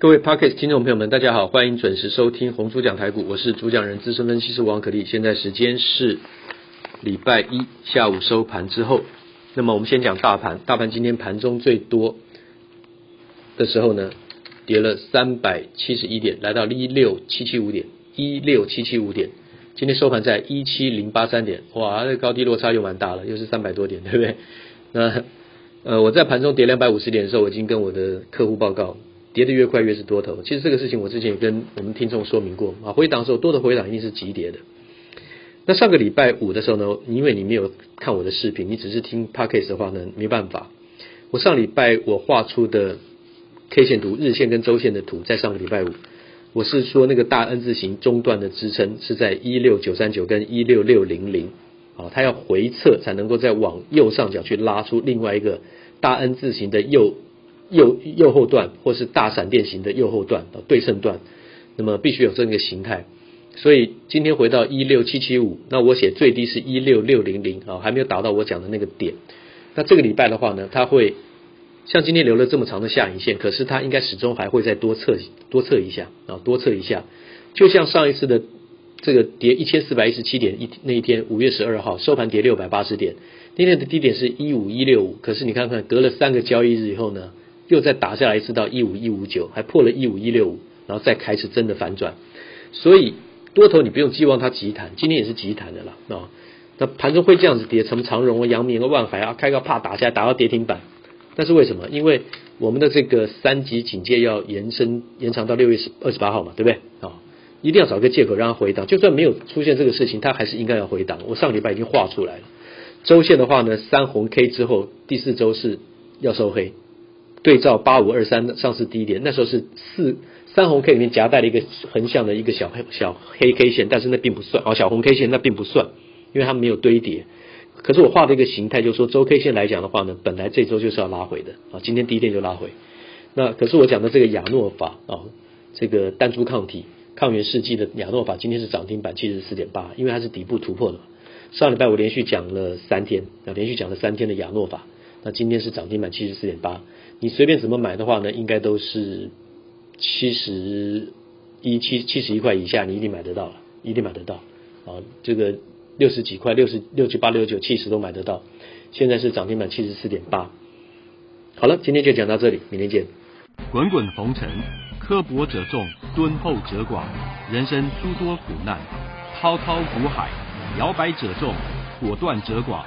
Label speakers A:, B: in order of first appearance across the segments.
A: 各位 Parkes 听众朋友们，大家好，欢迎准时收听红猪讲台股，我是主讲人资深分析师王可立。现在时间是礼拜一下午收盘之后，那么我们先讲大盘，大盘今天盘中最多的时候呢，跌了三百七十一点，来到一六七七五点，一六七七五点，今天收盘在一七零八三点，哇，这高低落差又蛮大了，又是三百多点，对不对？那呃，我在盘中跌两百五十点的时候，我已经跟我的客户报告。跌的越快越是多头，其实这个事情我之前也跟我们听众说明过啊。回档的时候多头回档一定是急跌的。那上个礼拜五的时候呢，因为你没有看我的视频，你只是听 Podcast 的话呢，没办法。我上礼拜我画出的 K 线图、日线跟周线的图，在上个礼拜五，我是说那个大 N 字形中段的支撑是在一六九三九跟一六六零零，啊，它要回测才能够再往右上角去拉出另外一个大 N 字形的右。右右后段或是大闪电型的右后段啊，对称段，那么必须有这个形态。所以今天回到一六七七五，那我写最低是一六六零零啊，还没有达到我讲的那个点。那这个礼拜的话呢，它会像今天留了这么长的下影线，可是它应该始终还会再多测多测一下啊，多测一下。就像上一次的这个跌一千四百一十七点一那一天，五月十二号收盘跌六百八十点，今天的低点是一五一六五，可是你看看隔了三个交易日以后呢？又再打下来一次到一五一五九，还破了一五一六五，然后再开始真的反转，所以多头你不用寄望它急弹，今天也是急弹的啦啊。那盘中会这样子跌，什么长荣啊、阳明啊、万海啊，开个怕打下来打到跌停板，但是为什么？因为我们的这个三级警戒要延伸延长到六月十二十八号嘛，对不对啊？一定要找个借口让它回档，就算没有出现这个事情，它还是应该要回档。我上礼拜已经画出来了，周线的话呢，三红 K 之后第四周是要收黑。对照八五二三的上市低点，那时候是四三红 K 里面夹带了一个横向的一个小黑小黑 K 线，但是那并不算哦，小红 K 线那并不算，因为它没有堆叠。可是我画的一个形态，就是说周 K 线来讲的话呢，本来这周就是要拉回的啊，今天低点就拉回。那可是我讲的这个亚诺法啊，这个单株抗体抗原试剂的亚诺法，今天是涨停板七十四点八，因为它是底部突破的。上礼拜我连续讲了三天啊，连续讲了三天的亚诺法，那今天是涨停板七十四点八。你随便怎么买的话呢，应该都是七十一七七十一块以下，你一定买得到了，一定买得到啊！这个六十几块，六十六七八六九七十都买得到。现在是涨停板七十四点八。好了，今天就讲到这里，明天见。
B: 滚滚红尘，刻薄者众，敦厚者寡；人生诸多苦难，滔滔苦海，摇摆者众，果断者寡。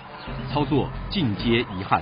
B: 操作尽皆遗憾。